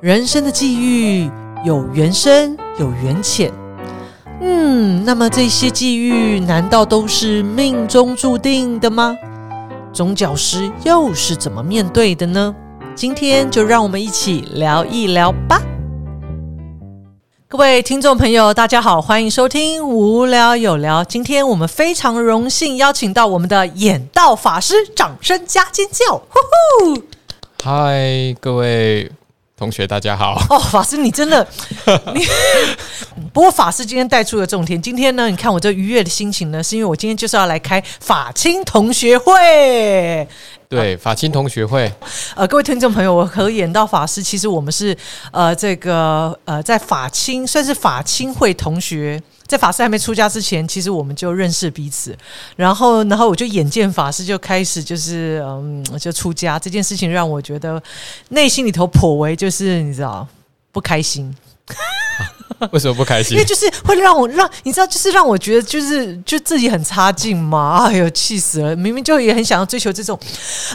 人生的际遇有缘深，有缘浅。嗯，那么这些际遇难道都是命中注定的吗？宗教师又是怎么面对的呢？今天就让我们一起聊一聊吧。各位听众朋友，大家好，欢迎收听《无聊有聊》。今天我们非常荣幸邀请到我们的演道法师，掌声加尖叫！呼呼！嗨，各位同学，大家好。哦，法师，你真的 你。不过法师今天带出了重点。今天呢，你看我这愉悦的心情呢，是因为我今天就是要来开法清同学会。对，法清同学会。呃，各位听众朋友，我和演到法师，其实我们是呃这个呃在法清算是法清会同学。在法师还没出家之前，其实我们就认识彼此。然后，然后我就眼见法师就开始就是嗯就出家这件事情，让我觉得内心里头颇为就是你知道不开心。为什么不开心？因为就是会让我让你知道，就是让我觉得就是就自己很差劲嘛。哎呦，气死了！明明就也很想要追求这种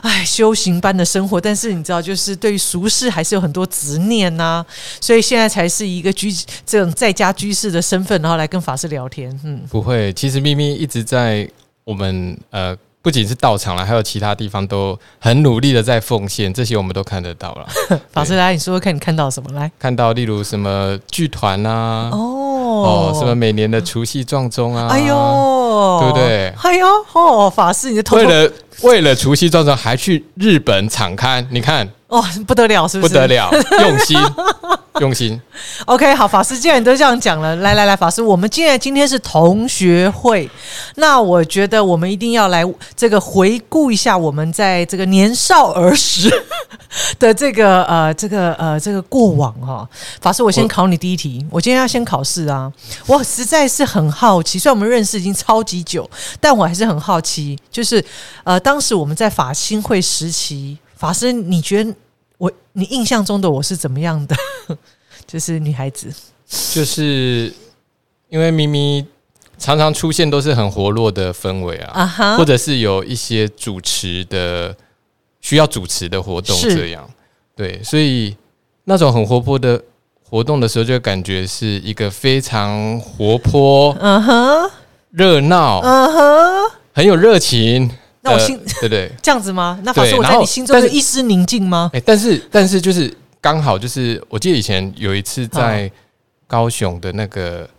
哎修行般的生活，但是你知道，就是对于俗世还是有很多执念呐。所以现在才是一个居这种在家居士的身份，然后来跟法师聊天。嗯，不会，其实咪咪一直在我们呃。不仅是道场了，还有其他地方都很努力的在奉献，这些我们都看得到了。法师来，你说说看你看到什么？来看到例如什么剧团啊，哦哦，什么每年的除夕撞钟啊，哎呦，对不对？哎呦，哦，法师你的头为了为了除夕撞钟还去日本场刊，你看。哦，不得了，是不是？不得了，用心，用心。OK，好，法师既然都这样讲了，来来来，法师，我们既然今天是同学会，那我觉得我们一定要来这个回顾一下我们在这个年少儿时的这个呃这个呃这个过往哈。法师，我先考你第一题，我今天要先考试啊，我实在是很好奇，虽然我们认识已经超级久，但我还是很好奇，就是呃当时我们在法新会时期。法师，你觉得我你印象中的我是怎么样的？就是女孩子，就是因为咪咪常常出现都是很活络的氛围啊，或者是有一些主持的需要主持的活动这样，对，所以那种很活泼的活动的时候，就感觉是一个非常活泼，嗯哼，热闹，嗯哼，很有热情。那我心对对 这样子吗？那法师我在你心中的一丝宁静吗？哎，但是但是就是刚好就是，我记得以前有一次在高雄的那个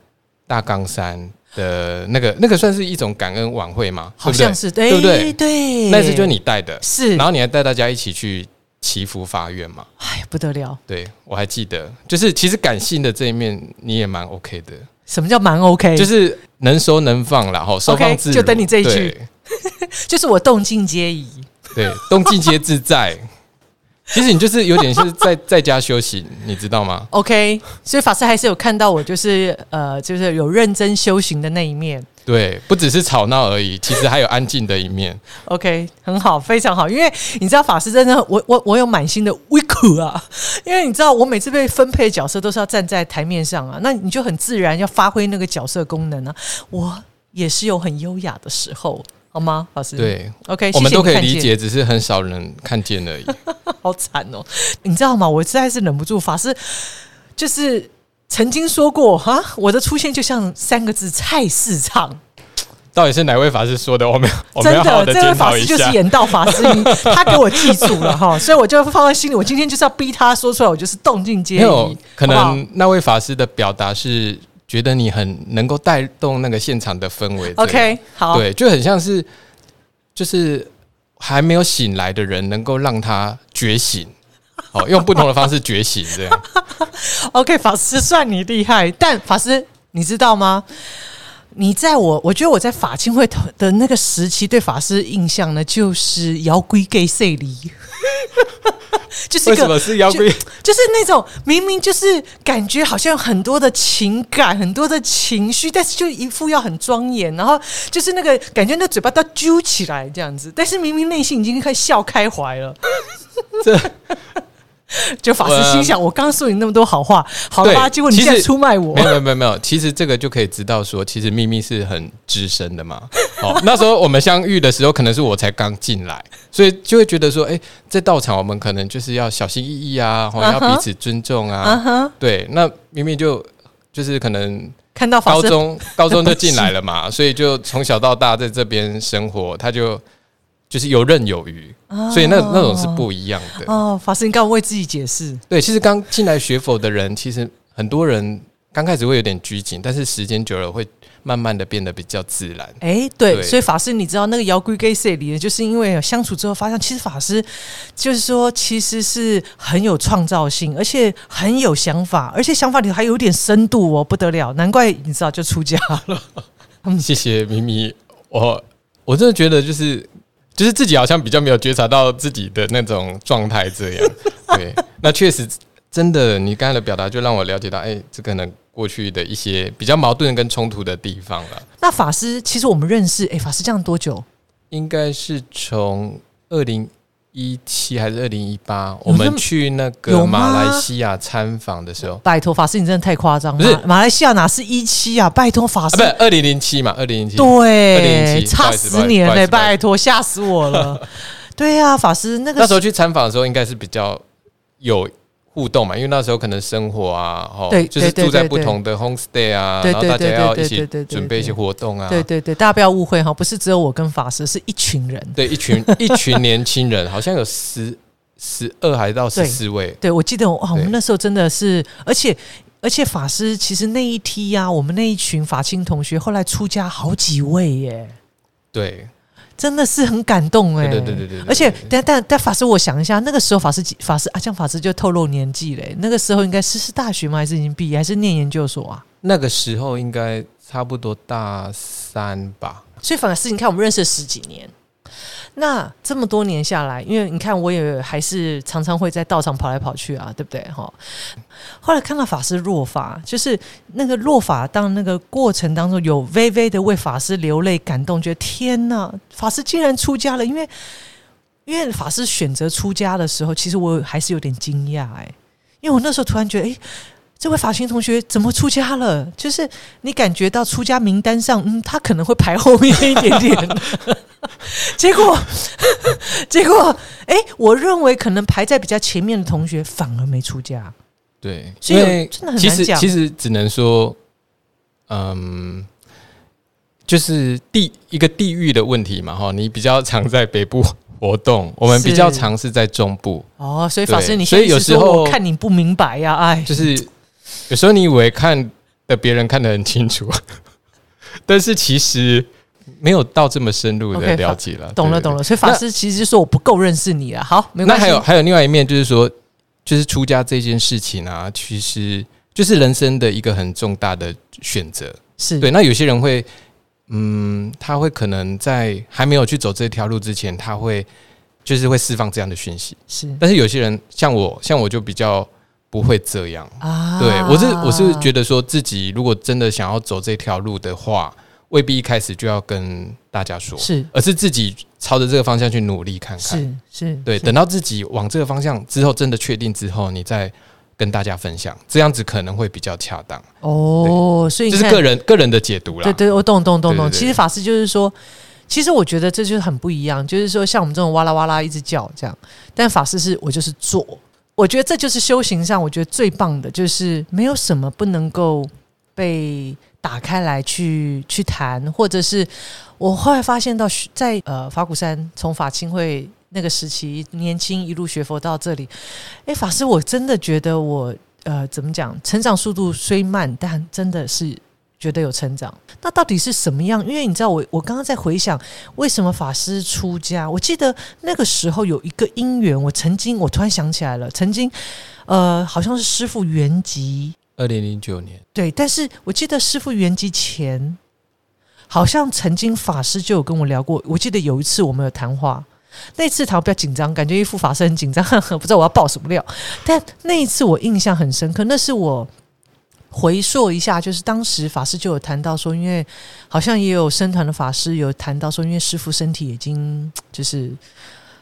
大冈山的那个那个算是一种感恩晚会嘛？好像是对不对？对，那次就是你带的，是，然后你还带大家一起去祈福法院嘛？哎，不得了！对我还记得，就是其实感性的这一面你也蛮 OK 的。什么叫蛮 OK？就是能收能放，然后收放自如。就等你这一句。就是我动静皆宜，对，动静皆自在。其实你就是有点是在在家修行，你知道吗？OK，所以法师还是有看到我，就是呃，就是有认真修行的那一面。对，不只是吵闹而已，其实还有安静的一面。OK，很好，非常好。因为你知道法师真的，我我我有满心的微苦啊。因为你知道，我每次被分配角色都是要站在台面上啊，那你就很自然要发挥那个角色功能啊。我也是有很优雅的时候。好吗，老师？对，OK，我们都可以理解，只是很少人看见而已。好惨哦！你知道吗？我实在是忍不住，法师就是曾经说过哈，我的出现就像三个字：菜市场。到底是哪位法师说的？我们真的，这位法师就是演道法师，他给我记住了哈，所以我就放在心里。我今天就是要逼他说出来，我就是动静皆宜。可能那位法师的表达是。觉得你很能够带动那个现场的氛围。OK，好，对，就很像是，就是还没有醒来的人，能够让他觉醒，好，用不同的方式觉醒，这样。OK，法师算你厉害，但法师你知道吗？你在我，我觉得我在法清会的那个时期，对法师印象呢，就是摇龟给谁离。就是为什么是摇龟？就是那种明明就是感觉好像有很多的情感、很多的情绪，但是就一副要很庄严，然后就是那个感觉，那嘴巴都揪起来这样子，但是明明内心已经快笑开怀了。这就法师心想：我刚刚说你那么多好话，好吧？结果你现在出卖我。没有没有没有，其实这个就可以知道说，其实秘密是很资深的嘛。哦，那时候我们相遇的时候，可能是我才刚进来，所以就会觉得说，哎，在道场我们可能就是要小心翼翼啊，要彼此尊重啊。对，那明明就就是可能看到高中高中就进来了嘛，所以就从小到大在这边生活，他就。就是游刃有余，所以那那种是不一样的哦。法师，你刚为自己解释。对，其实刚进来学佛的人，其实很多人刚开始会有点拘谨，但是时间久了会慢慢的变得比较自然。哎，对，所以法师，你知道那个摇龟 gay 社里，就是因为相处之后发现，其实法师就是说，其实是很有创造性，而且很有想法，而且想法里还有点深度哦，不得了，难怪你知道就出家了。谢谢咪咪，我我真的觉得就是。就是自己好像比较没有觉察到自己的那种状态，这样 对。那确实真的，你刚才的表达就让我了解到，哎，这可能过去的一些比较矛盾跟冲突的地方了。那法师，其实我们认识，哎，法师这样多久？应该是从二零。一七还是二零一八？我们去那个马来西亚参访的时候，拜托法师，你真的太夸张了。不是马来西亚哪是一七啊？拜托法师，不是二零零七嘛？二零零七对，二零零七差十年嘞！拜托，吓死我了。对啊，法师那个那时候去参访的时候，应该是比较有。互动嘛，因为那时候可能生活啊，哦，就是住在不同的 homestay 啊，然后大家要一起准备一些活动啊。对对对，大家不要误会哈，不是只有我跟法师，是一群人。对，一群 一群年轻人，好像有十十二还到十四位。对，我记得哇，我们那时候真的是，而且而且法师其实那一梯呀，我们那一群法青同学后来出家好几位耶。对。真的是很感动哎，对对对对，而且但但但法师，我想一下，那个时候法师法师啊，像法师就透露年纪嘞，那个时候应该是是大学吗？还是已经毕业？还是念研究所啊？那个时候应该差不多大三吧。所以法师，你看我们认识了十几年。那这么多年下来，因为你看，我也还是常常会在道场跑来跑去啊，对不对？哈。后来看到法师落法，就是那个落法，当那个过程当中有微微的为法师流泪感动，觉得天哪，法师竟然出家了！因为因为法师选择出家的时候，其实我还是有点惊讶哎，因为我那时候突然觉得，哎。这位法清同学怎么出家了？就是你感觉到出家名单上，嗯，他可能会排后面一点点。结果，结果，哎，我认为可能排在比较前面的同学反而没出家。对，所以真的很难讲。其实只能说，嗯，就是地一个地域的问题嘛。哈，你比较常在北部活动，我们比较常是在中部。哦，所以法师，你所以有时候看你不明白呀，哎，就是。有时候你以为看的别人看得很清楚，但是其实没有到这么深入的了解了。懂了，懂了。所以法师其实说我不够认识你啊。好，没关系。那还有还有另外一面，就是说，就是出家这件事情啊，其实就是人生的一个很重大的选择。是对。那有些人会，嗯，他会可能在还没有去走这条路之前，他会就是会释放这样的讯息。是。但是有些人像我，像我就比较。不会这样啊！对我是我是觉得说自己如果真的想要走这条路的话，未必一开始就要跟大家说，是，而是自己朝着这个方向去努力看看，是是，对，等到自己往这个方向之后，真的确定之后，你再跟大家分享，这样子可能会比较恰当。哦，所以这是个人个人的解读啦。对对，我懂懂懂懂。其实法师就是说，其实我觉得这就是很不一样，就是说像我们这种哇啦哇啦一直叫这样，但法师是我就是做。我觉得这就是修行上，我觉得最棒的，就是没有什么不能够被打开来去去谈，或者是我后来发现到，在呃法鼓山从法清会那个时期，年轻一路学佛到这里，哎，法师，我真的觉得我呃怎么讲，成长速度虽慢，但真的是。觉得有成长，那到底是什么样？因为你知道，我我刚刚在回想，为什么法师出家？我记得那个时候有一个因缘，我曾经，我突然想起来了，曾经，呃，好像是师傅原籍，二零零九年，对，但是我记得师傅原籍前，好像曾经法师就有跟我聊过。我记得有一次我们有谈话，那次谈比较紧张，感觉一副法师很紧张，不知道我要爆什么料。但那一次我印象很深刻，那是我。回溯一下，就是当时法师就有谈到说，因为好像也有僧团的法师有谈到说，因为师傅身体已经就是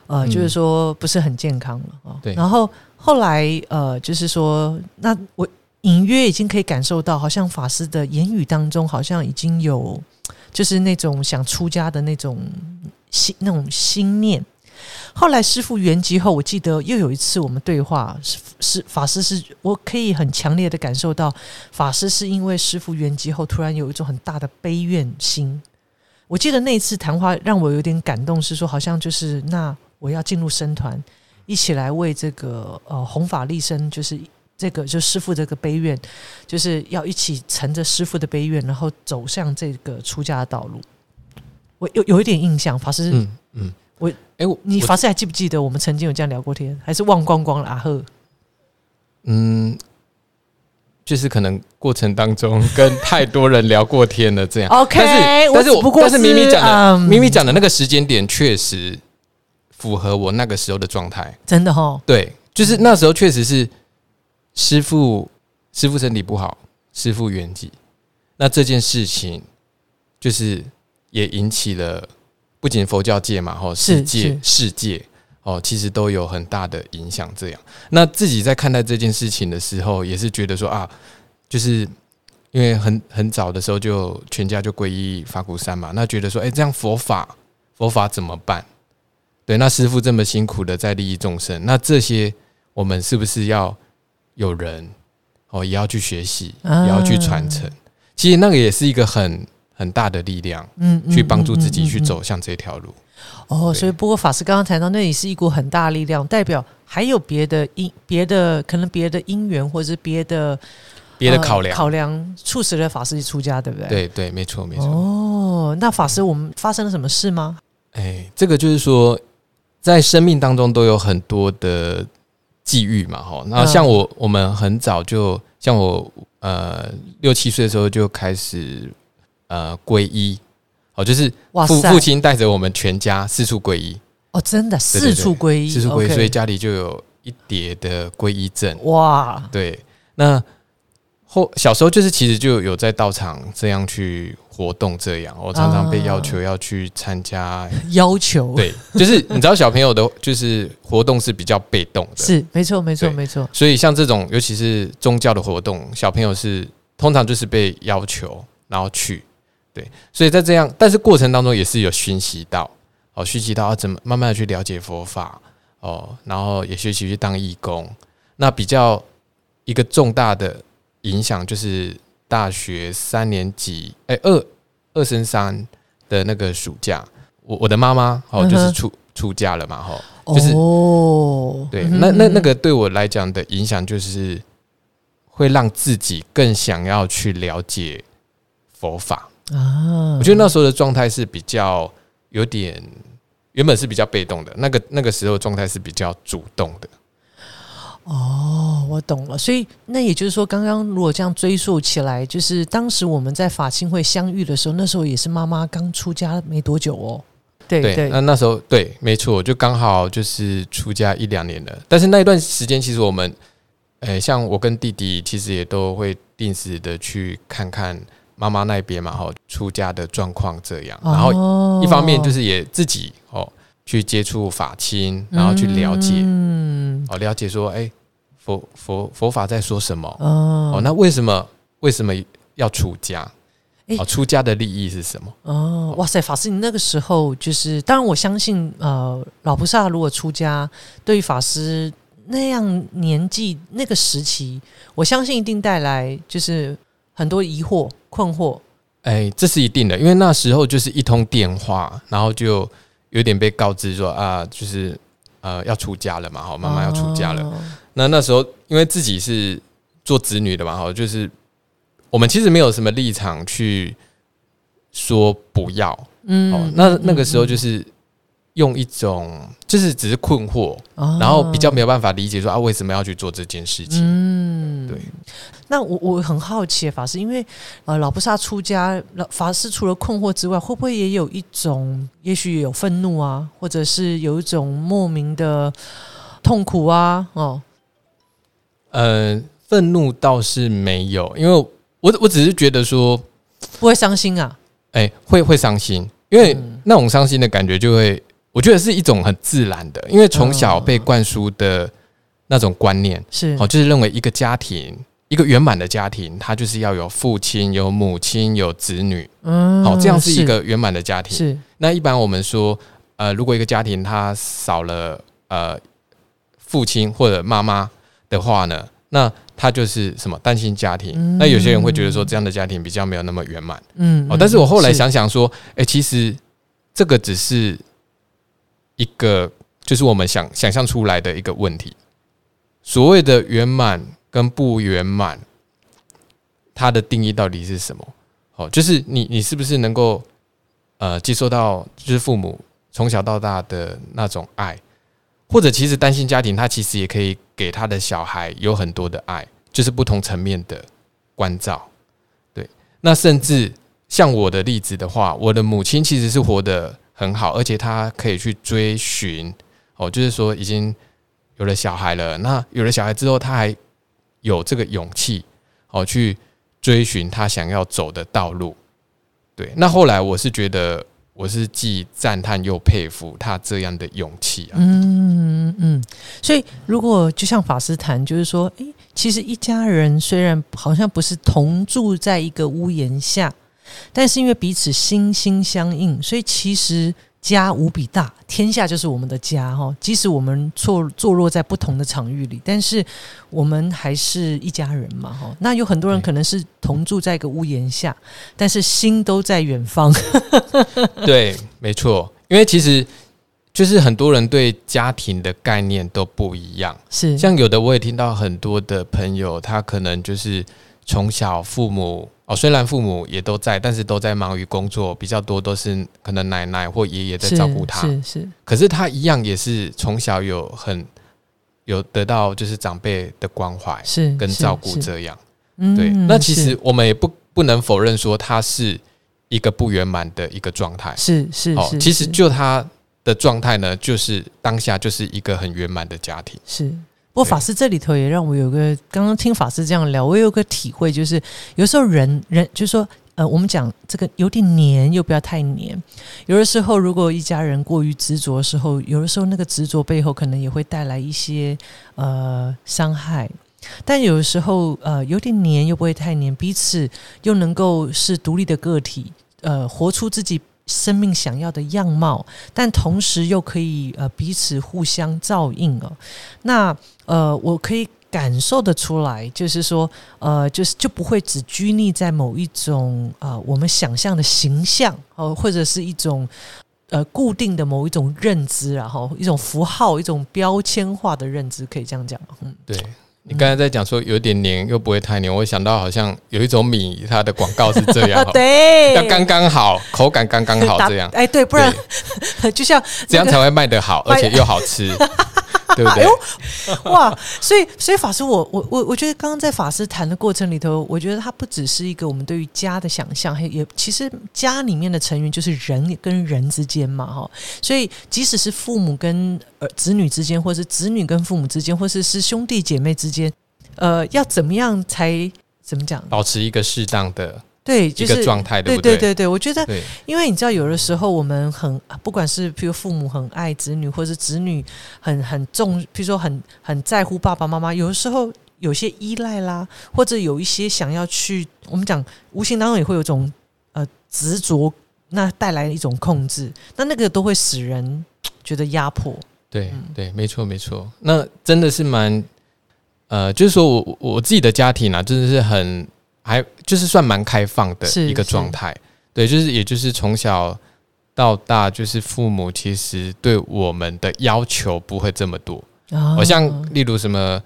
呃，就是说不是很健康了啊。对。然后后来呃，就是说，那我隐约已经可以感受到，好像法师的言语当中好像已经有就是那种想出家的那种心那种心念。后来师傅圆寂后，我记得又有一次我们对话，是是法师是我可以很强烈的感受到，法师是因为师傅圆寂后，突然有一种很大的悲怨心。我记得那一次谈话让我有点感动，是说好像就是那我要进入僧团，一起来为这个呃弘法立身，就是这个就师傅这个悲怨，就是要一起乘着师傅的悲怨，然后走向这个出家的道路。我有有一点印象，法师，嗯嗯。我哎，我你法师还记不记得我们曾经有这样聊过天，还是忘光光了阿赫，嗯，就是可能过程当中跟太多人聊过天了，这样。OK，但是但是我不但是咪咪讲的咪咪讲的那个时间点确实符合我那个时候的状态，真的哈。对，就是那时候确实是师傅师傅身体不好，师傅圆寂，那这件事情就是也引起了。不仅佛教界嘛，吼，世界世界哦，其实都有很大的影响。这样，那自己在看待这件事情的时候，也是觉得说啊，就是因为很很早的时候就全家就皈依法鼓山嘛，那觉得说，哎，这样佛法佛法怎么办？对，那师傅这么辛苦的在利益众生，那这些我们是不是要有人哦，也要去学习，也要去传承？其实那个也是一个很。很大的力量，嗯，去帮助自己去走向这条路。哦，所以不过法师刚刚谈到，那里是一股很大的力量，代表还有别的因、别的可能别的因缘，或者是别的别的考量，考量促使了法师出家，对不对？对对，没错没错。哦，那法师，我们发生了什么事吗？哎，这个就是说，在生命当中都有很多的际遇嘛，哈。那像我，我们很早就像我，呃，六七岁的时候就开始。呃，皈依。哦，就是父父亲带着我们全家四处皈依。哦，真的四处皈依，四处皈依，所以家里就有一叠的皈依证。哇。对，那后小时候就是其实就有在道场这样去活动，这样我常常被要求要去参加，要求。对，就是你知道小朋友的，就是活动是比较被动的，是没错没错没错。所以像这种尤其是宗教的活动，小朋友是通常就是被要求然后去。对，所以在这样，但是过程当中也是有熏习到，哦，熏习到要怎么慢慢的去了解佛法，哦，然后也学习去当义工。那比较一个重大的影响就是大学三年级，哎，二二升三的那个暑假，我我的妈妈哦，就是出出嫁了嘛，哈，就是哦，对，那那那个对我来讲的影响就是会让自己更想要去了解佛法。啊，我觉得那时候的状态是比较有点，原本是比较被动的，那个那个时候状态是比较主动的。哦，我懂了。所以那也就是说，刚刚如果这样追溯起来，就是当时我们在法清会相遇的时候，那时候也是妈妈刚出家没多久哦。对对，那那时候对，没错，就刚好就是出家一两年了。但是那一段时间，其实我们，诶，像我跟弟弟，其实也都会定时的去看看。妈妈那边嘛，哈，出家的状况这样，然后一方面就是也自己哦去接触法亲，然后去了解，嗯，哦，了解说，哎，佛佛佛法在说什么？哦，那为什么为什么要出家？哦，出家的利益是什么？哦，哇塞，法师，你那个时候就是，当然我相信，呃，老菩萨如果出家，对于法师那样年纪那个时期，我相信一定带来就是很多疑惑。困惑，哎，这是一定的，因为那时候就是一通电话，然后就有点被告知说啊，就是呃要出家了嘛，好，妈妈要出家了。那那时候因为自己是做子女的嘛，好，就是我们其实没有什么立场去说不要，嗯，哦那那个时候就是。用一种就是只是困惑，然后比较没有办法理解说啊为什么要去做这件事情？嗯，对。那我我很好奇法师，因为呃老菩萨出家，老法师除了困惑之外，会不会也有一种，也许有愤怒啊，或者是有一种莫名的痛苦啊？哦，呃，愤怒倒是没有，因为我我只是觉得说不会伤心啊，哎，会会伤心，因为那种伤心的感觉就会。我觉得是一种很自然的，因为从小被灌输的那种观念是。哦，就是认为一个家庭一一个圆满的家庭，他就是要有父亲、有母亲、有子女，嗯，好，这样是一个圆满的家庭。是。那一般我们说，呃，如果一个家庭他少了呃父亲或者妈妈的话呢，那他就是什么单亲家庭。那有些人会觉得说，这样的家庭比较没有那么圆满，嗯，哦，但是我后来想想说，哎，其实这个只是一个，就是我们想想象出来的一个问题。所谓的圆满跟不圆满，它的定义到底是什么？哦，就是你你是不是能够呃接受到就是父母从小到大的那种爱，或者其实单亲家庭他其实也可以给他的小孩有很多的爱，就是不同层面的关照。对，那甚至像我的例子的话，我的母亲其实是活得很好，而且他可以去追寻哦，就是说已经。有了小孩了，那有了小孩之后，他还有这个勇气哦，去追寻他想要走的道路。对，那后来我是觉得，我是既赞叹又佩服他这样的勇气啊。嗯嗯，所以如果就像法师谈，就是说，诶，其实一家人虽然好像不是同住在一个屋檐下，但是因为彼此心心相印，所以其实。家无比大，天下就是我们的家哈。即使我们坐坐落在不同的场域里，但是我们还是一家人嘛哈。那有很多人可能是同住在一个屋檐下，但是心都在远方。对，没错，因为其实就是很多人对家庭的概念都不一样。是，像有的我也听到很多的朋友，他可能就是从小父母。哦，虽然父母也都在，但是都在忙于工作，比较多都是可能奶奶或爷爷在照顾他。是是，可是他一样也是从小有很有得到就是长辈的关怀，是跟照顾这样。对，那其实我们也不不能否认说他是一个不圆满的一个状态。是是哦，其实就他的状态呢，就是当下就是一个很圆满的家庭。是。不过法师这里头也让我有个刚刚听法师这样聊，我有个体会，就是有时候人人就是说，呃，我们讲这个有点黏，又不要太黏。有的时候，如果一家人过于执着的时候，有的时候那个执着背后可能也会带来一些呃伤害。但有的时候，呃，有点黏又不会太黏，彼此又能够是独立的个体，呃，活出自己。生命想要的样貌，但同时又可以呃彼此互相照应哦。那呃，我可以感受得出来，就是说呃，就是就不会只拘泥在某一种呃我们想象的形象哦，或者是一种呃固定的某一种认知，然后一种符号、一种标签化的认知，可以这样讲嗯，对。你刚才在讲说有点黏又不会太黏，我想到好像有一种米，它的广告是这样，对，要刚刚好，口感刚刚好这样。哎，对，不然 就像这样才会卖得好，而且又好吃。对不对？哇！所以，所以法师，我我我我觉得，刚刚在法师谈的过程里头，我觉得它不只是一个我们对于家的想象，还也其实家里面的成员就是人跟人之间嘛，哈。所以，即使是父母跟儿子女之间，或是子女跟父母之间，或是是兄弟姐妹之间，呃，要怎么样才怎么讲？保持一个适当的。对，就是状态，对对对对，我觉得，因为你知道，有的时候我们很，不管是譬如父母很爱子女，或者是子女很很重，譬如说很很在乎爸爸妈妈，有的时候有些依赖啦，或者有一些想要去，我们讲无形当中也会有种呃执着，那带来一种控制，那那个都会使人觉得压迫。对对，没错没错，那真的是蛮呃，就是说我我自己的家庭啊，真的是很。还就是算蛮开放的一个状态，对，就是也就是从小到大，就是父母其实对我们的要求不会这么多，哦像例如什么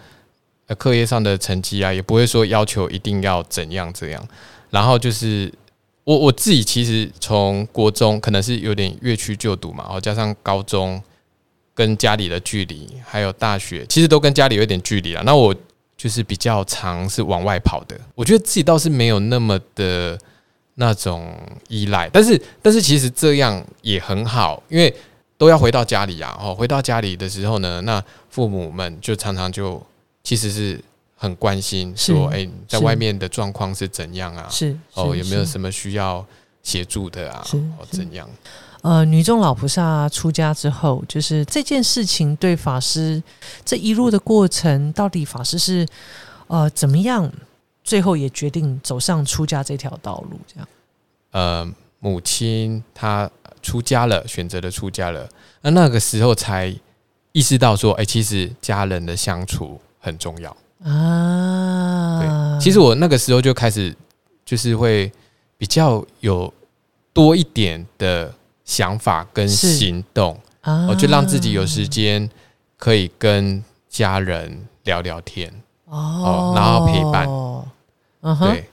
呃课业上的成绩啊，也不会说要求一定要怎样怎样。然后就是我我自己其实从国中可能是有点越区就读嘛，然后加上高中跟家里的距离，还有大学，其实都跟家里有点距离了。那我。就是比较常是往外跑的，我觉得自己倒是没有那么的那种依赖，但是但是其实这样也很好，因为都要回到家里啊，哦，回到家里的时候呢，那父母们就常常就其实是很关心，说，哎，在外面的状况是怎样啊？是哦，有没有什么需要协助的啊？哦，怎样？呃，女众老菩萨出家之后，就是这件事情对法师这一路的过程，到底法师是呃怎么样最后也决定走上出家这条道路，这样。呃，母亲她出家了，选择了出家了，那那个时候才意识到说，哎，其实家人的相处很重要啊。对，其实我那个时候就开始，就是会比较有多一点的想法跟行动，我就让自己有时间可以跟家人聊聊天哦，然后陪伴，嗯哼。对。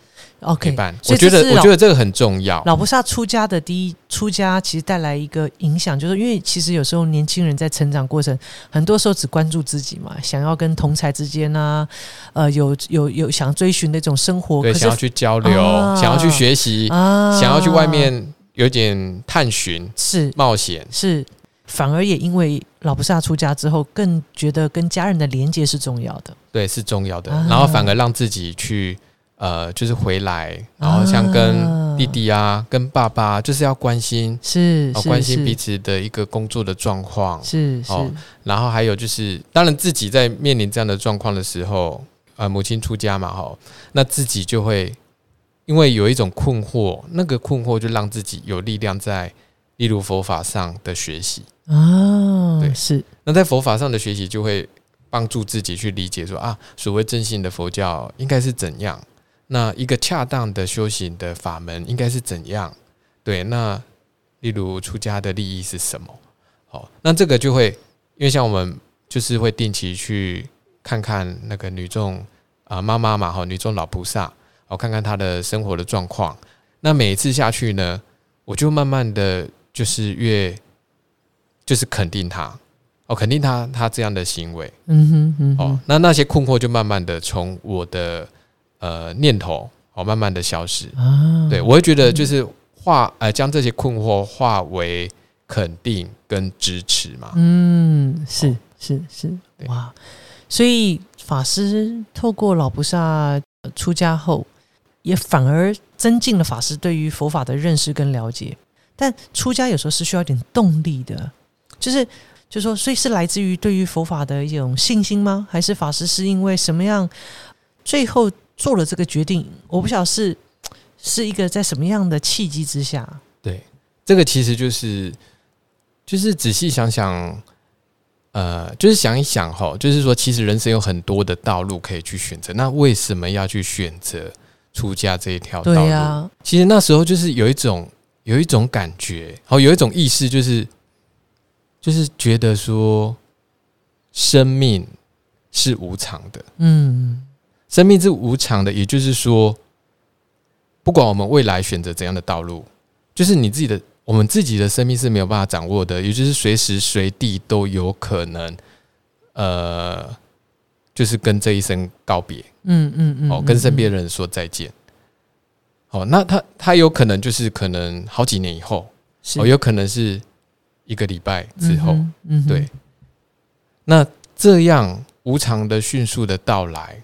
OK，我觉得我觉得这个很重要。老菩萨出家的第一出家，其实带来一个影响，就是因为其实有时候年轻人在成长过程，很多时候只关注自己嘛，想要跟同才之间呢，呃，有有有想追寻那种生活，对，想要去交流，想要去学习，想要去外面有点探寻，是。冒险，是。反而也因为老菩萨出家之后，更觉得跟家人的连接是重要的，对，是重要的，然后反而让自己去。呃，就是回来，然后像跟弟弟啊，跟爸爸，就是要关心，是关心彼此的一个工作的状况，是是。然后还有就是，当然自己在面临这样的状况的时候，呃，母亲出家嘛，哈，那自己就会因为有一种困惑，那个困惑就让自己有力量在，例如佛法上的学习啊，对，是。那在佛法上的学习，就会帮助自己去理解说啊，所谓正信的佛教应该是怎样。那一个恰当的修行的法门应该是怎样？对，那例如出家的利益是什么？好，那这个就会，因为像我们就是会定期去看看那个女众啊妈妈嘛，哈，女众老菩萨，我看看他的生活的状况。那每一次下去呢，我就慢慢的就是越就是肯定他，哦，肯定他他这样的行为，嗯哼嗯，哦，那那些困惑就慢慢的从我的。呃，念头哦，慢慢的消失啊。对我会觉得就是化呃，将这些困惑化为肯定跟支持嘛。嗯，是是是，哇！所以法师透过老菩萨出家后，也反而增进了法师对于佛法的认识跟了解。但出家有时候是需要一点动力的，就是就说，所以是来自于对于佛法的一种信心吗？还是法师是因为什么样最后？做了这个决定，我不晓得是是一个在什么样的契机之下。对，这个其实就是就是仔细想想，呃，就是想一想哈，就是说，其实人生有很多的道路可以去选择，那为什么要去选择出家这一条道路？其实那时候就是有一种有一种感觉，好，有一种意识，就是就是觉得说，生命是无常的，嗯。生命是无常的，也就是说，不管我们未来选择怎样的道路，就是你自己的，我们自己的生命是没有办法掌握的，也就是随时随地都有可能，呃，就是跟这一生告别，嗯嗯嗯，哦，跟身边人说再见。哦，那他他有可能就是可能好几年以后，哦，有可能是一个礼拜之后，嗯，对。那这样无常的、迅速的到来。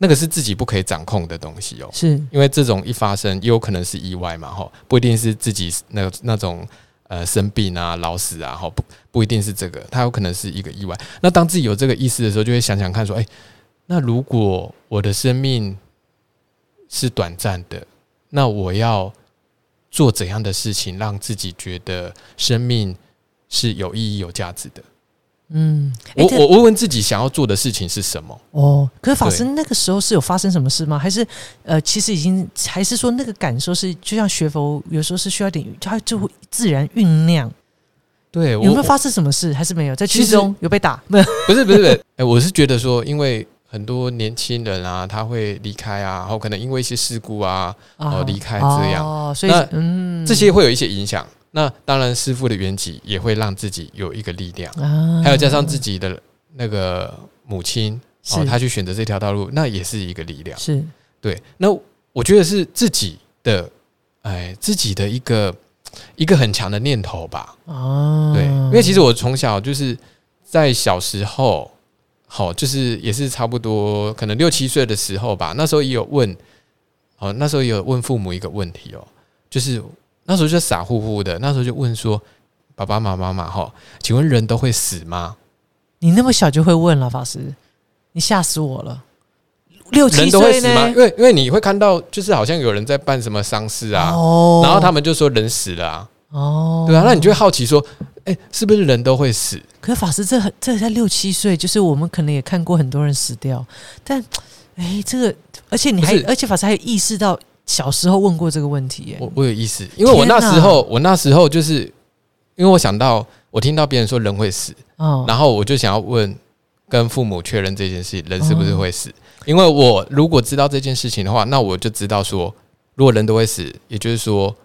那个是自己不可以掌控的东西哦，是因为这种一发生，也有可能是意外嘛，哈，不一定是自己那那种呃生病啊、老死啊，哈，不不一定是这个，它有可能是一个意外。那当自己有这个意识的时候，就会想想看，说，哎，那如果我的生命是短暂的，那我要做怎样的事情，让自己觉得生命是有意义、有价值的？嗯，我我问问自己想要做的事情是什么？哦，可是法师那个时候是有发生什么事吗？还是呃，其实已经还是说那个感受是就像学佛有时候是需要点，它就会自然酝酿。对，有没有发生什么事？还是没有？在其中有被打？不是不是不是，哎，我是觉得说，因为很多年轻人啊，他会离开啊，然后可能因为一些事故啊，然后离开这样，哦，所以嗯，这些会有一些影响。那当然，师傅的缘起也会让自己有一个力量，还有加上自己的那个母亲哦，他去选择这条道路，那也是一个力量。是对。那我觉得是自己的，哎，自己的一个一个很强的念头吧。哦，对，因为其实我从小就是在小时候，好，就是也是差不多可能六七岁的时候吧，那时候也有问，哦，那时候也有问父母一个问题哦，就是。那时候就傻乎乎的，那时候就问说：“爸爸妈妈嘛，哈，请问人都会死吗？”你那么小就会问了，法师，你吓死我了！六七岁呢？因为因为你会看到，就是好像有人在办什么丧事啊，然后他们就说人死了啊，哦，对啊，那你就会好奇说，哎，是不是人都会死？可是法师这这才六七岁，就是我们可能也看过很多人死掉，但哎，这个而且你还而且法师还有意识到小时候问过这个问题，我我有意思，因为我那时候我那时候就是因为我想到我听到别人说人会死，哦，然后我就想要问。跟父母确认这件事，人是不是会死？因为我如果知道这件事情的话，那我就知道说，如果人都会死，也就是说，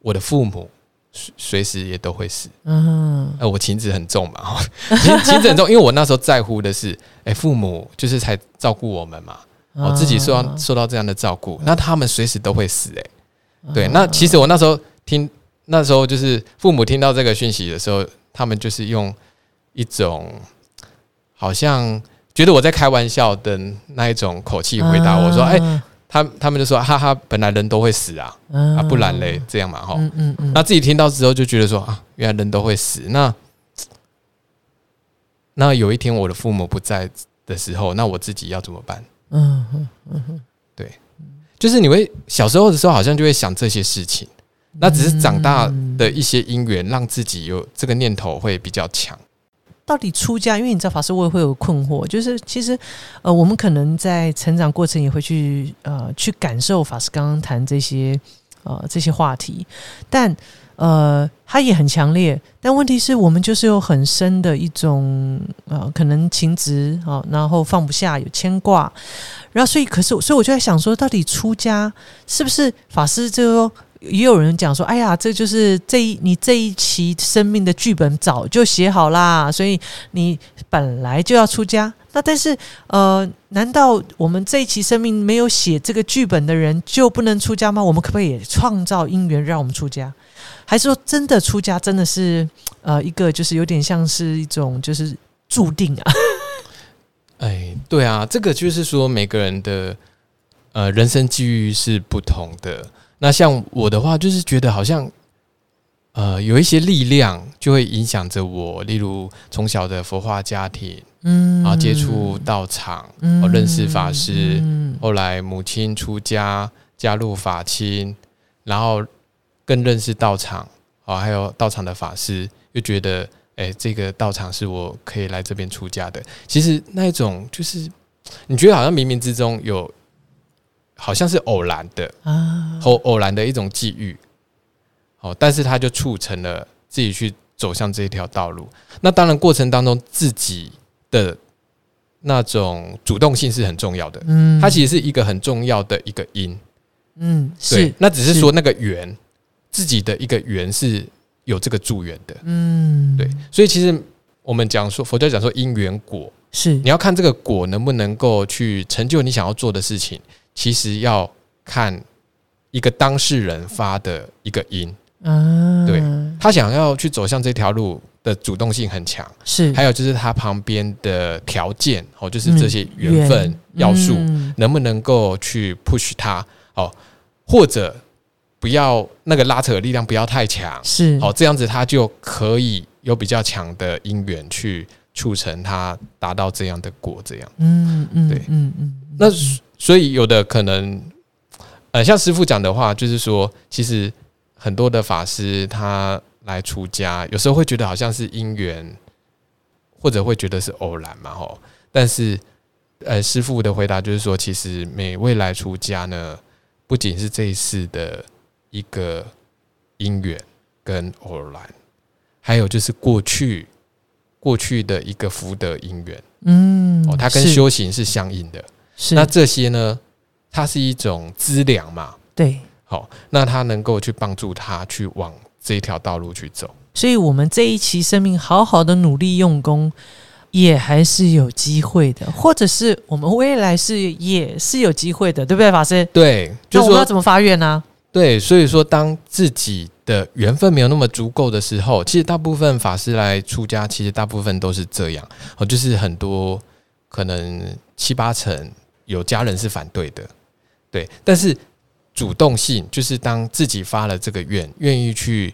我的父母随随时也都会死。嗯，哎，我情子很重嘛，情 情子很重，因为我那时候在乎的是，哎，父母就是才照顾我们嘛，我自己受到受到这样的照顾，那他们随时都会死，哎，对，那其实我那时候听，那时候就是父母听到这个讯息的时候，他们就是用一种。好像觉得我在开玩笑的那一种口气回答我说：“哎，他他们就说哈哈，本来人都会死啊，啊不然嘞这样嘛哈，嗯嗯那自己听到之后就觉得说啊，原来人都会死。那那有一天我的父母不在的时候，那我自己要怎么办？嗯嗯嗯，对，就是你会小时候的时候好像就会想这些事情，那只是长大的一些因缘让自己有这个念头会比较强。”到底出家？因为你知道法师，我也会有困惑。就是其实，呃，我们可能在成长过程也会去呃去感受法师刚刚谈这些呃这些话题，但呃，他也很强烈。但问题是我们就是有很深的一种呃可能情执啊，然后放不下，有牵挂。然后所以，可是所以我就在想说，到底出家是不是法师就说？也有人讲说：“哎呀，这就是这一你这一期生命的剧本早就写好啦，所以你本来就要出家。那但是，呃，难道我们这一期生命没有写这个剧本的人就不能出家吗？我们可不可以创造因缘让我们出家？还是说真的出家真的是呃一个就是有点像是一种就是注定啊？哎，对啊，这个就是说每个人的呃人生际遇是不同的。”那像我的话，就是觉得好像，呃，有一些力量就会影响着我。例如从小的佛化家庭，嗯，然后接触道场，嗯，认识法师，嗯，后来母亲出家，加入法亲，然后更认识道场，哦，还有道场的法师，又觉得，哎，这个道场是我可以来这边出家的。其实那一种就是，你觉得好像冥冥之中有。好像是偶然的啊，偶偶然的一种际遇，哦，但是他就促成了自己去走向这一条道路。那当然过程当中自己的那种主动性是很重要的，嗯，它其实是一个很重要的一个因，嗯，是。那只是说那个缘，自己的一个缘是有这个助缘的，嗯，对。所以其实我们讲说佛教讲说因缘果，是。你要看这个果能不能够去成就你想要做的事情。其实要看一个当事人发的一个因，嗯，对他想要去走向这条路的主动性很强，是。还有就是他旁边的条件哦，就是这些缘分要素能不能够去 push 他哦，或者不要那个拉扯力量不要太强，是哦，这样子他就可以有比较强的因缘去促成他达到这样的果，这样，嗯嗯，对，嗯嗯，那。所以有的可能，呃，像师傅讲的话，就是说，其实很多的法师他来出家，有时候会觉得好像是因缘，或者会觉得是偶然嘛，吼。但是，呃，师傅的回答就是说，其实每位来出家呢，不仅是这一次的一个因缘跟偶然，还有就是过去过去的一个福德因缘，嗯，哦，它跟修行是相应的。是那这些呢？它是一种资粮嘛？对，好，那它能够去帮助他去往这一条道路去走。所以，我们这一期生命好好的努力用功，也还是有机会的，或者是我们未来是也是有机会的，对不对，法师？对，就我们要怎么发愿呢？对，所以说，当自己的缘分没有那么足够的时候，其实大部分法师来出家，其实大部分都是这样，哦，就是很多可能七八成。有家人是反对的，对，但是主动性就是当自己发了这个愿，愿意去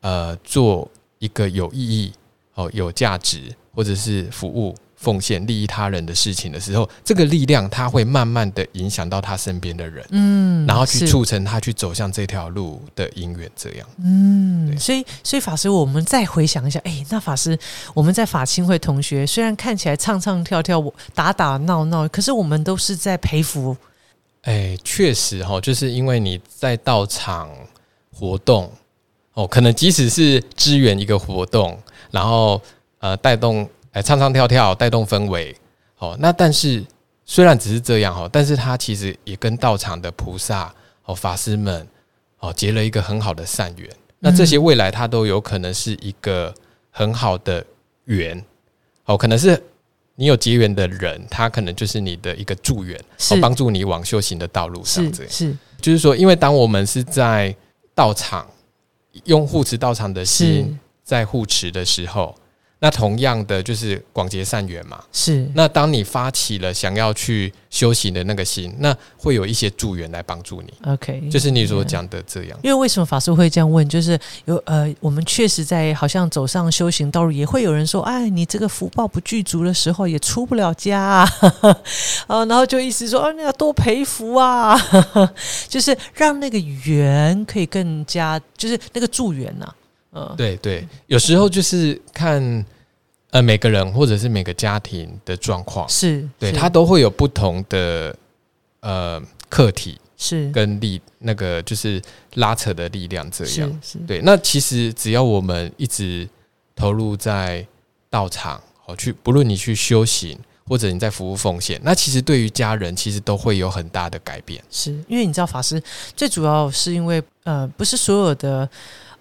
呃做一个有意义、哦有价值或者是服务奉献、利益他人的事情的时候，这个力量它会慢慢的影响到他身边的人，嗯，然后去促成他去走向这条路的因缘，这样，嗯，所以，所以法师，我们再回想一下，哎，那法师，我们在法清会同学，虽然看起来唱唱跳跳、打打闹闹，可是我们都是在陪福，哎，确实哈，就是因为你在到场活动，哦，可能即使是支援一个活动，然后呃，带动。哎，唱唱跳跳带动氛围，好。那但是虽然只是这样哈，但是他其实也跟道场的菩萨哦法师们哦结了一个很好的善缘。那这些未来他都有可能是一个很好的缘哦，可能是你有结缘的人，他可能就是你的一个助缘，哦，帮助你往修行的道路上。这样是，就是说，因为当我们是在道场用护持道场的心在护持的时候。那同样的就是广结善缘嘛，是。那当你发起了想要去修行的那个心，那会有一些助缘来帮助你。OK，就是你所讲的这样。因为为什么法师会这样问？就是有呃，我们确实在好像走上修行道路，也会有人说，哎，你这个福报不具足的时候，也出不了家啊。呃，然后就意思说，啊，你要多培福啊，就是让那个缘可以更加，就是那个助缘呐。对对，有时候就是看呃每个人或者是每个家庭的状况，是对他都会有不同的呃课题，是跟力那个就是拉扯的力量这样。对，那其实只要我们一直投入在道场，好去，不论你去修行或者你在服务奉献，那其实对于家人其实都会有很大的改变。是因为你知道法师最主要是因为呃不是所有的。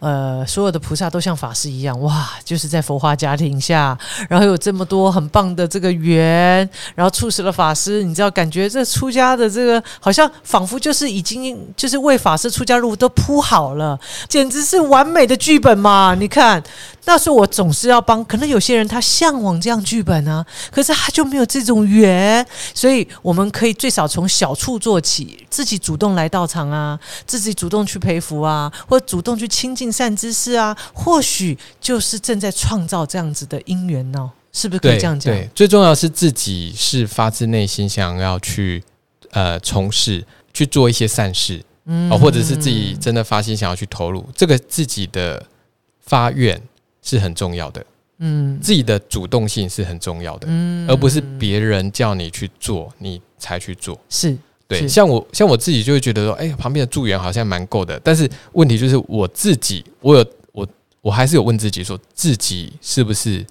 呃，所有的菩萨都像法师一样，哇，就是在佛化家庭下，然后有这么多很棒的这个缘，然后促使了法师，你知道，感觉这出家的这个好像仿佛就是已经就是为法师出家路都铺好了，简直是完美的剧本嘛！你看，那时候我总是要帮，可能有些人他向往这样剧本啊，可是他就没有这种缘，所以我们可以最少从小处做起，自己主动来到场啊，自己主动去陪福啊，或主动去亲近。善知识啊，或许就是正在创造这样子的因缘呢，是不是可以这样讲？对，最重要是自己是发自内心想要去呃从事去做一些善事，嗯，或者是自己真的发心想要去投入，这个自己的发愿是很重要的，嗯，自己的主动性是很重要的，嗯，而不是别人叫你去做你才去做，是。对，像我像我自己就会觉得说，哎，旁边的助缘好像蛮够的，但是问题就是我自己，我有我我还是有问自己，说自己是不是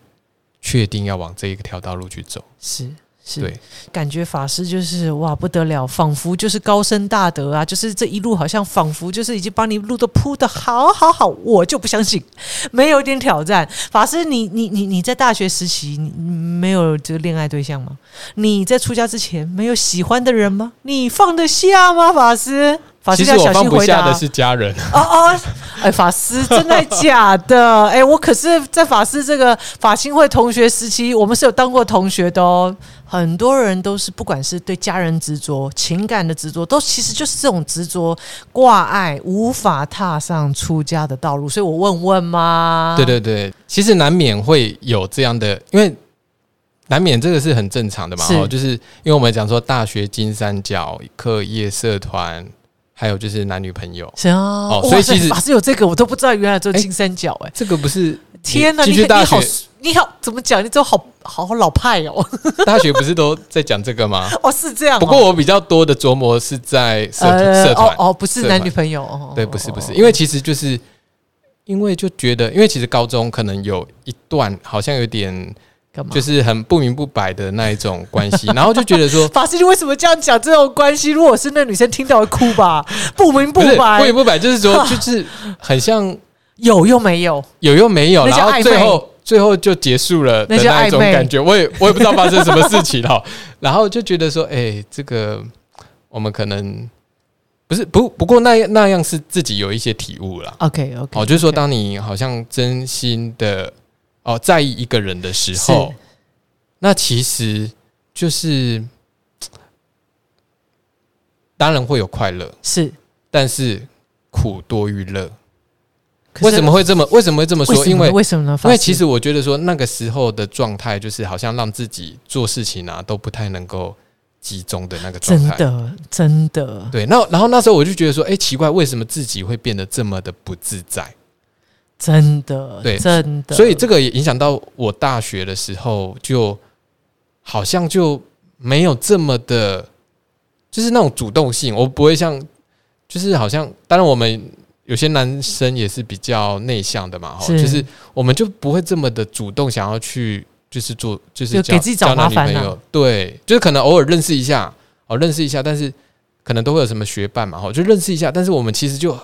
确定要往这一条道路去走？是。对，感觉法师就是哇不得了，仿佛就是高深大德啊！就是这一路好像仿佛就是已经把你路都铺的好好好，我就不相信 没有一点挑战。法师，你你你你在大学时期你没有这个恋爱对象吗？你在出家之前没有喜欢的人吗？你放得下吗？法师？法师要小心回答的是家人哦哦，哎，法师真的假的？哎，我可是在法师这个法新会同学时期，我们是有当过同学的哦。很多人都是不管是对家人执着、情感的执着，都其实就是这种执着挂碍，无法踏上出家的道路。所以我问问嘛，对对对，其实难免会有这样的，因为难免这个是很正常的嘛。哦，就是因为我们讲说大学金三角、课业、社团。还有就是男女朋友，是哦，所以其实有这个我都不知道，原来做金三角哎，这个不是天哪！你你好你好怎么讲？你都好好老派哦。大学不是都在讲这个吗？哦，是这样。不过我比较多的琢磨是在社社团哦，不是男女朋友哦。对，不是不是，因为其实就是因为就觉得，因为其实高中可能有一段好像有点。就是很不明不白的那一种关系，然后就觉得说，法师你为什么这样讲这种关系？如果是那女生听到会哭吧？不明不白，不明不白，就是说，就是很像有又没有，有又没有，然后最后最后就结束了的那种感觉。我也我也不知道发生什么事情了，然后就觉得说，哎，这个我们可能不是不不过那那样是自己有一些体悟了。OK OK，哦，就是说，当你好像真心的。哦，在意一个人的时候，那其实就是当然会有快乐，是，但是苦多于乐。为什么会这么？为什么会这么说？因为为什么呢？因为其实我觉得说那个时候的状态，就是好像让自己做事情啊都不太能够集中的那个状态。真的，真的。对，那然后那时候我就觉得说，哎，奇怪，为什么自己会变得这么的不自在？真的，对，真的。所以这个也影响到我大学的时候，就好像就没有这么的，就是那种主动性。我不会像，就是好像，当然我们。有些男生也是比较内向的嘛，哈，就是我们就不会这么的主动想要去，就是做，就是给自己找麻烦对，就是可能偶尔认识一下，哦，认识一下，但是可能都会有什么学伴嘛，哈，就认识一下，但是我们其实就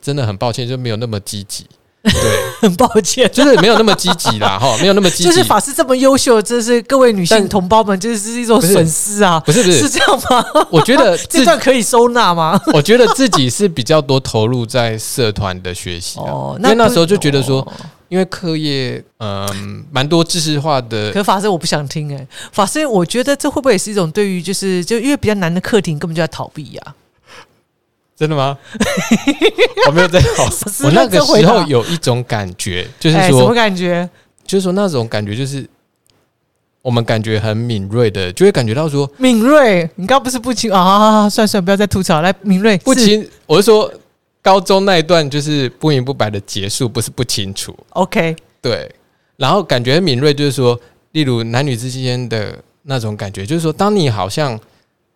真的很抱歉，就没有那么积极。对，很抱歉，就是没有那么积极啦，哈，没有那么积极。就是法师这么优秀，这是各位女性同胞们，就是一种损失啊，不是不是是这样吗？我觉得 这段可以收纳吗？我觉得自己是比较多投入在社团的学习哦，因为那时候就觉得说，因为课业嗯蛮多知识化的。可法师我不想听哎，法师我觉得这会不会也是一种对于就是就因为比较难的课题，根本就在逃避呀。真的吗？我没有在考试。我那个时候有一种感觉，就是说什么感觉？就是说那种感觉，就是我们感觉很敏锐的，就会感觉到说敏锐。你刚不是不清啊？算算，不要再吐槽。来，敏锐不清。我是说高中那一段就是不明不白的结束，不是不清楚。OK，对。然后感觉敏锐，就是说，例如男女之间的那种感觉，就是说，当你好像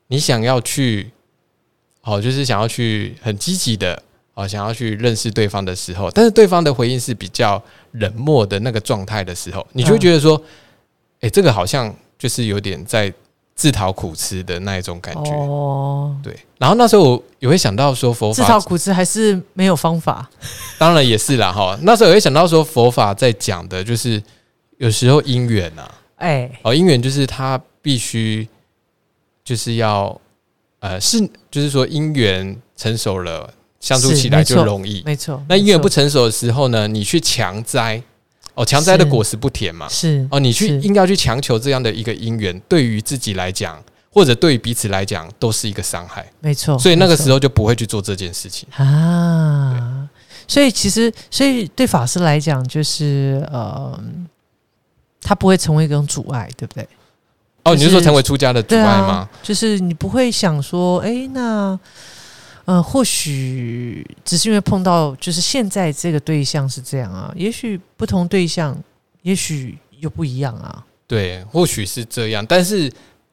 你想要去。哦，就是想要去很积极的哦，想要去认识对方的时候，但是对方的回应是比较冷漠的那个状态的时候，你就会觉得说，哎，这个好像就是有点在自讨苦吃的那一种感觉。哦，对。然后那时候我也会想到说，佛法自讨苦吃还是没有方法？当然也是啦，哈。那时候也会想到说，佛法在讲的就是有时候姻缘呐，哎，哦，姻缘就是他必须就是要。呃，是，就是说，姻缘成熟了，相处起来就容易，没错。那姻缘不成熟的时候呢，你去强摘，哦，强摘的果实不甜嘛，是哦，你去硬要去强求这样的一个姻缘，对于自己来讲，或者对于彼此来讲，都是一个伤害，没错。所以那个时候就不会去做这件事情啊。所以其实，所以对法师来讲，就是呃，他不会成为一种阻碍，对不对？哦，你是说成为出家的阻碍吗？就是你不会想说，哎，那呃，或许只是因为碰到，就是现在这个对象是这样啊，也许不同对象，也许又不一样啊。对，或许是这样，但是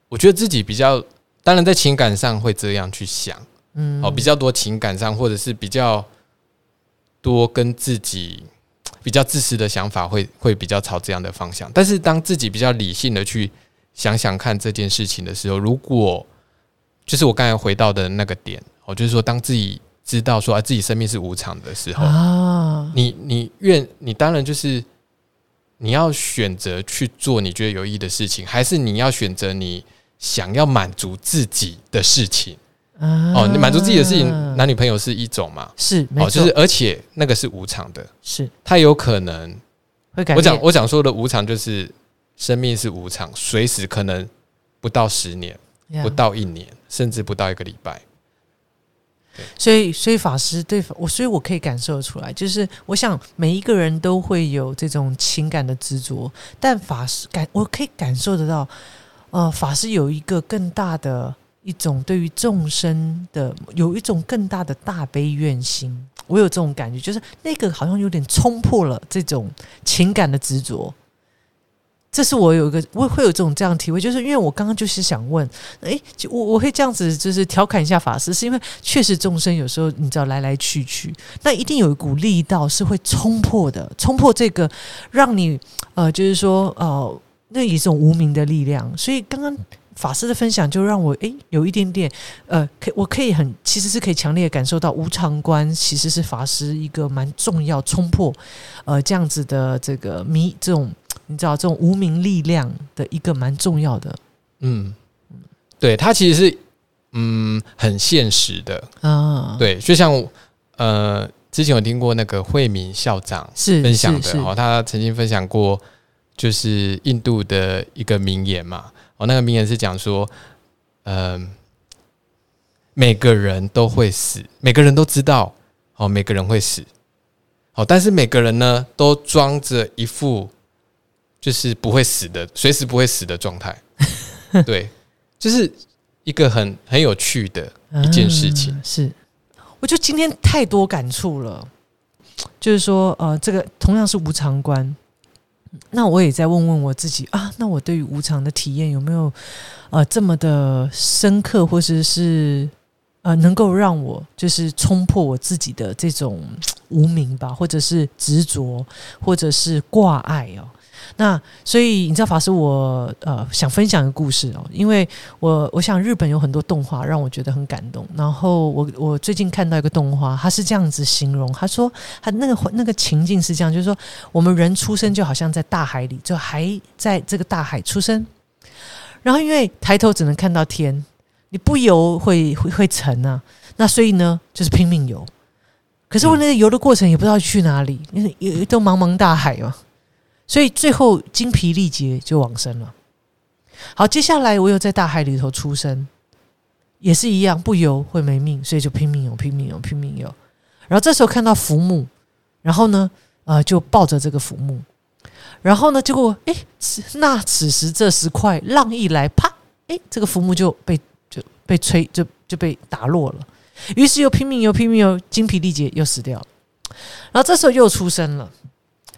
我觉得自己比较，当然在情感上会这样去想，嗯，哦，比较多情感上，或者是比较多跟自己比较自私的想法，会会比较朝这样的方向。但是当自己比较理性的去。想想看这件事情的时候，如果就是我刚才回到的那个点，哦，就是说，当自己知道说啊，自己生命是无常的时候啊，你你愿你当然就是你要选择去做你觉得有意义的事情，还是你要选择你想要满足自己的事情哦，你满足自己的事情，男女朋友是一种嘛？是哦，就是而且那个是无常的，是它有可能会改。我讲我讲说的无常就是。生命是无常，随时可能不到十年，不到一年，甚至不到一个礼拜。所以，所以法师对我，所以我可以感受出来，就是我想每一个人都会有这种情感的执着，但法师感我可以感受得到，呃，法师有一个更大的一种对于众生的有一种更大的大悲愿心，我有这种感觉，就是那个好像有点冲破了这种情感的执着。这是我有一个，我会有这种这样体会，就是因为我刚刚就是想问，哎，我我会这样子，就是调侃一下法师，是因为确实众生有时候你知道来来去去，那一定有一股力道是会冲破的，冲破这个让你呃，就是说呃，那一种无名的力量。所以刚刚法师的分享就让我哎有一点点呃，可我可以很其实是可以强烈感受到无常观其实是法师一个蛮重要冲破呃这样子的这个迷这种。你知道这种无名力量的一个蛮重要的，嗯，对，它其实是嗯很现实的。啊，对，就像呃之前有听过那个惠民校长是分享的哦，他曾经分享过就是印度的一个名言嘛，哦，那个名言是讲说，嗯，每个人都会死，每个人都知道，哦，每个人会死，好，但是每个人呢都装着一副就是不会死的，随时不会死的状态。对，就是一个很很有趣的一件事情。是，我觉得今天太多感触了。就是说，呃，这个同样是无常观，那我也在问问我自己啊，那我对于无常的体验有没有呃这么的深刻，或者是呃能够让我就是冲破我自己的这种无名吧，或者是执着，或者是挂碍哦。那所以你知道法师，我呃想分享一个故事哦，因为我我想日本有很多动画让我觉得很感动。然后我我最近看到一个动画，他是这样子形容，他说他那个那个情境是这样，就是说我们人出生就好像在大海里，就还在这个大海出生，然后因为抬头只能看到天，你不游会会会沉啊，那所以呢就是拼命游，可是我那个游的过程也不知道去哪里，因为都茫茫大海嘛。所以最后精疲力竭就往生了。好，接下来我又在大海里头出生，也是一样，不游会没命，所以就拼命游，拼命游，拼命游。然后这时候看到浮木，然后呢，呃，就抱着这个浮木，然后呢，结果哎，那此时这时快，浪一来，啪，哎，这个浮木就被就被吹，就就被打落了。于是又拼命游，拼命游，精疲力竭又死掉了。然后这时候又出生了。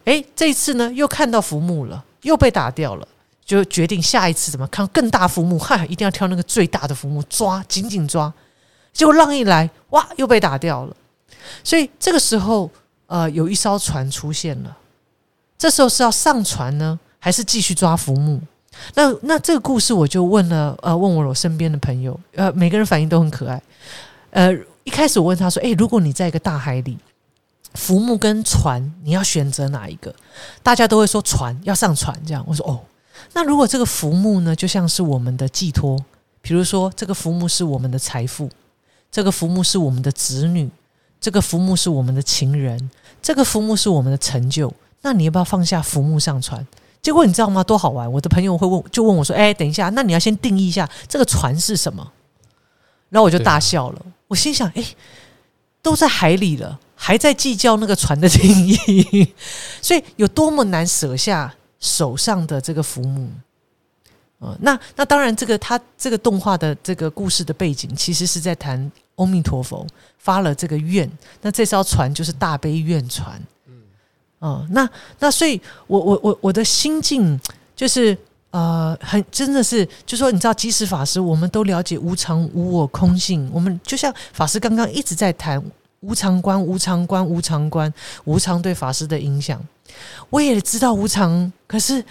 哎，这一次呢，又看到浮木了，又被打掉了，就决定下一次怎么看更大浮木，哈，一定要挑那个最大的浮木抓，紧紧抓。结果浪一来，哇，又被打掉了。所以这个时候，呃，有一艘船出现了。这时候是要上船呢，还是继续抓浮木？那那这个故事，我就问了，呃，问我我身边的朋友，呃，每个人反应都很可爱。呃，一开始我问他说：“哎，如果你在一个大海里。”浮木跟船，你要选择哪一个？大家都会说船要上船，这样我说哦。那如果这个浮木呢，就像是我们的寄托，比如说这个浮木是我们的财富，这个浮木是我们的子女，这个浮木是我们的情人，这个浮木是我们的成就。那你要不要放下浮木上船？结果你知道吗？多好玩！我的朋友会问，就问我说：“哎，等一下，那你要先定义一下这个船是什么？”然后我就大笑了。我心想：“哎，都在海里了。”还在计较那个船的定义，所以有多么难舍下手上的这个浮木啊！那那当然，这个他这个动画的这个故事的背景，其实是在谈阿弥陀佛发了这个愿，那这艘船就是大悲愿船。嗯，哦，那那所以，我我我我的心境就是呃，很真的是，就说你知道，即使法师我们都了解无常、无我、空性，我们就像法师刚刚一直在谈。无常观，无常观，无常观，无常对法师的影响，我也知道无常。可是，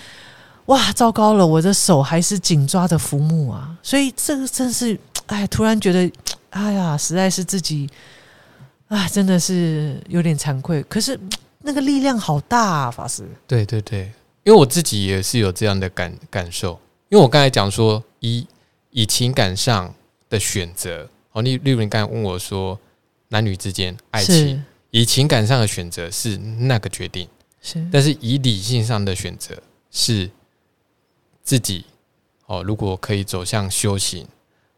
哇，糟糕了，我的手还是紧抓着浮木啊！所以这个真是，哎，突然觉得，哎呀，实在是自己，啊，真的是有点惭愧。可是那个力量好大啊，法师。对对对，因为我自己也是有这样的感感受。因为我刚才讲说，以以情感上的选择，哦，例例如你刚才问我说。男女之间爱情，以情感上的选择是那个决定，是，但是以理性上的选择是自己哦。如果可以走向修行，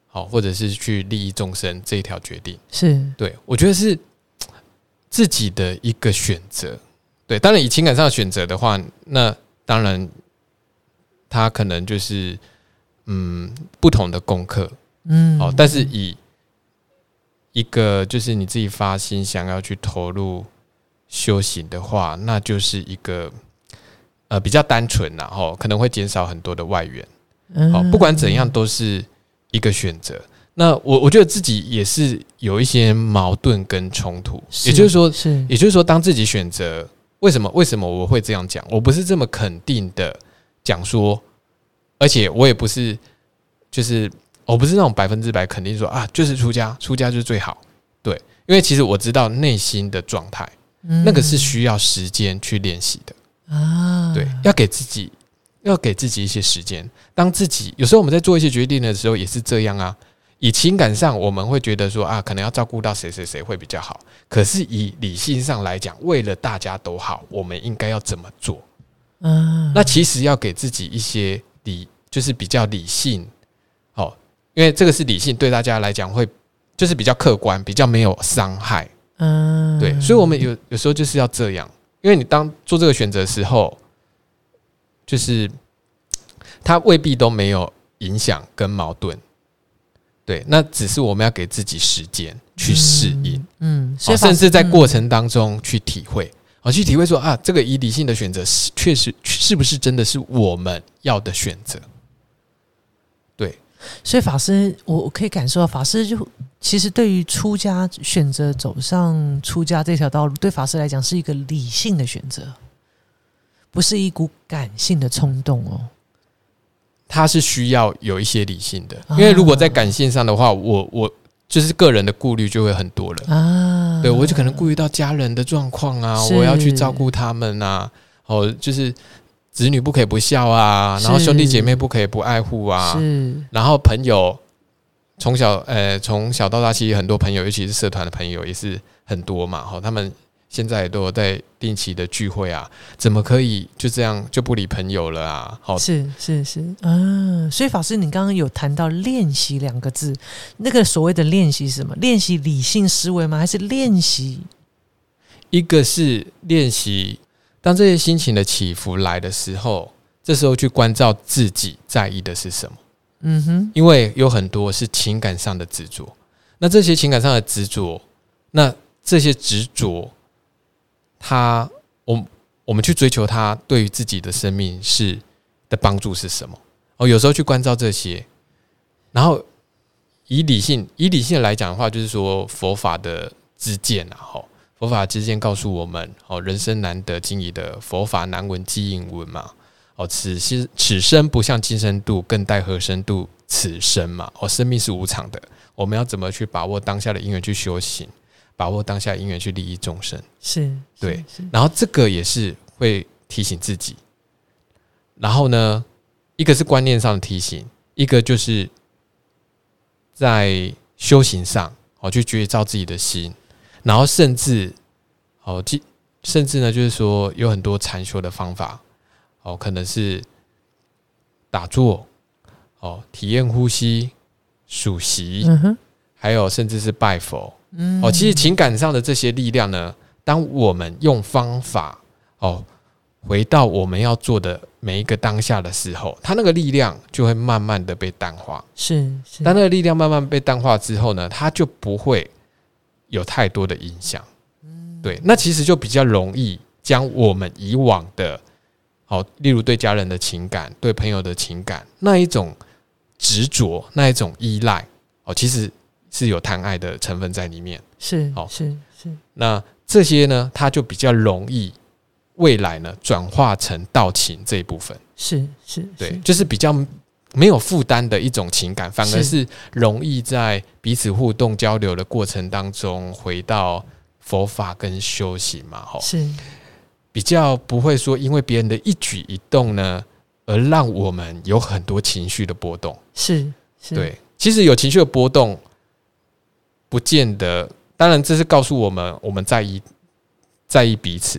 好，或者是去利益众生这一条决定，是。对我觉得是自己的一个选择。对，当然以情感上的选择的话，那当然他可能就是嗯不同的功课，嗯，好，但是以一个就是你自己发心想要去投入修行的话，那就是一个呃比较单纯，然后可能会减少很多的外援。好，不管怎样都是一个选择。那我我觉得自己也是有一些矛盾跟冲突，也就是说，是也就是说，当自己选择为什么为什么我会这样讲？我不是这么肯定的讲说，而且我也不是就是。我不是那种百分之百肯定说啊，就是出家，出家就是最好。对，因为其实我知道内心的状态，那个是需要时间去练习的啊。对，要给自己，要给自己一些时间。当自己有时候我们在做一些决定的时候，也是这样啊。以情感上，我们会觉得说啊，可能要照顾到谁谁谁会比较好。可是以理性上来讲，为了大家都好，我们应该要怎么做？嗯，那其实要给自己一些理，就是比较理性。因为这个是理性，对大家来讲会就是比较客观，比较没有伤害。嗯，对，所以我们有有时候就是要这样，因为你当做这个选择的时候，就是它未必都没有影响跟矛盾，对，那只是我们要给自己时间去适应，嗯，甚至在过程当中去体会，啊，去体会说啊，这个以理性的选择是确实是不是真的是我们要的选择。所以法师，我我可以感受到，法师就其实对于出家选择走上出家这条道路，对法师来讲是一个理性的选择，不是一股感性的冲动哦。他是需要有一些理性的，因为如果在感性上的话，我我就是个人的顾虑就会很多了啊。对我就可能顾虑到家人的状况啊，我要去照顾他们啊，哦，就是。子女不可以不孝啊，然后兄弟姐妹不可以不爱护啊，是。然后朋友从小呃从小到大，其实很多朋友，尤其是社团的朋友也是很多嘛。哈，他们现在都有在定期的聚会啊，怎么可以就这样就不理朋友了啊？好，是是是，嗯。所以法师，你刚刚有谈到练习两个字，那个所谓的练习是什么？练习理性思维吗？还是练习？一个是练习。当这些心情的起伏来的时候，这时候去关照自己在意的是什么？嗯哼，因为有很多是情感上的执着，那这些情感上的执着，那这些执着，他，我我们去追求他对于自己的生命是的帮助是什么？哦，有时候去关照这些，然后以理性以理性来讲的话，就是说佛法的知见啊，哈。佛法之间告诉我们：哦，人生难得经已的佛法难闻即应闻嘛。哦，此心此生不向今生度，更待何生度此生嘛。哦，生命是无常的，我们要怎么去把握当下的因缘去修行，把握当下因缘去利益众生？是对。然后这个也是会提醒自己。然后呢，一个是观念上的提醒，一个就是在修行上，哦，去觉照自己的心。然后甚至，哦，即甚至呢，就是说有很多禅修的方法，哦，可能是打坐，哦，体验呼吸、数息，还有甚至是拜佛，嗯，哦，其实情感上的这些力量呢，当我们用方法，哦，回到我们要做的每一个当下的时候，它那个力量就会慢慢的被淡化。是是，当那个力量慢慢被淡化之后呢，它就不会。有太多的影响，对，那其实就比较容易将我们以往的，好，例如对家人的情感、对朋友的情感那一种执着、那一种依赖，哦，其实是有贪爱的成分在里面，是，哦，是是，那这些呢，它就比较容易未来呢转化成道情这一部分，是是，对，就是比较。没有负担的一种情感，反而是容易在彼此互动交流的过程当中回到佛法跟修行嘛，吼，是比较不会说因为别人的一举一动呢，而让我们有很多情绪的波动。是，是对，其实有情绪的波动，不见得，当然这是告诉我们我们在意在意彼此，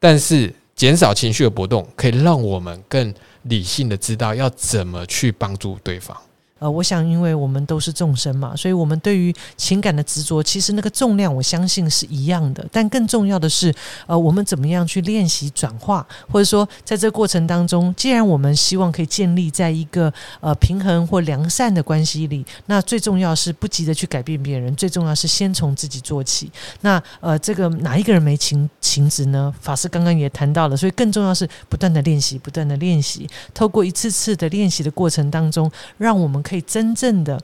但是减少情绪的波动，可以让我们更。理性的知道要怎么去帮助对方。呃，我想，因为我们都是众生嘛，所以我们对于情感的执着，其实那个重量，我相信是一样的。但更重要的是，呃，我们怎么样去练习转化，或者说，在这个过程当中，既然我们希望可以建立在一个呃平衡或良善的关系里，那最重要是不急着去改变别人，最重要是先从自己做起。那呃，这个哪一个人没情情执呢？法师刚刚也谈到了，所以更重要是不断的练习，不断的练习，透过一次次的练习的过程当中，让我们。可以真正的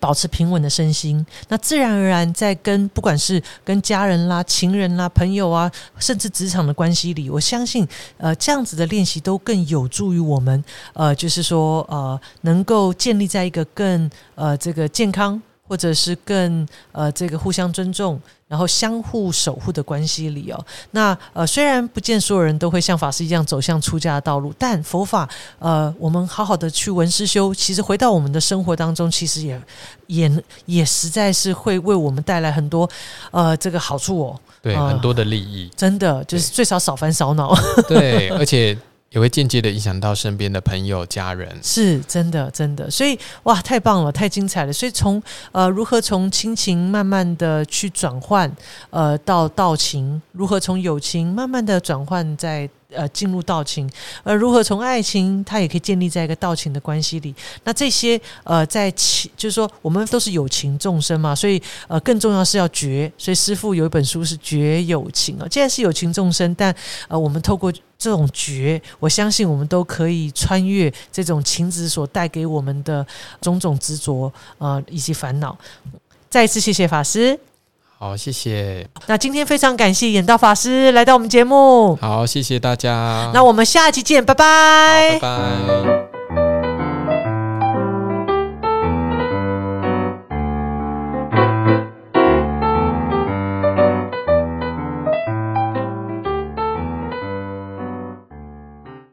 保持平稳的身心，那自然而然在跟不管是跟家人啦、情人啦、朋友啊，甚至职场的关系里，我相信，呃，这样子的练习都更有助于我们，呃，就是说，呃，能够建立在一个更呃这个健康。或者是更呃这个互相尊重，然后相互守护的关系里哦。那呃虽然不见所有人都会像法师一样走向出家的道路，但佛法呃我们好好的去闻思修，其实回到我们的生活当中，其实也也也实在是会为我们带来很多呃这个好处哦。对，很多的利益，真的就是最少少烦少恼。对，而且也会间接的影响到身边的朋友、家人，是真的，真的。所以哇，太棒了，太精彩了。所以从呃，如何从亲情慢慢的去转换，呃，到道情，如何从友情慢慢的转换在。呃，进入道情，而如何从爱情，它也可以建立在一个道情的关系里。那这些呃，在情，就是说，我们都是有情众生嘛，所以呃，更重要是要绝。所以师父有一本书是绝有情啊。既然是有情众生，但呃，我们透过这种绝，我相信我们都可以穿越这种情执所带给我们的种种执着呃以及烦恼。再一次谢谢法师。好，谢谢。那今天非常感谢演道法师来到我们节目。好，谢谢大家。那我们下期见，拜拜。拜拜。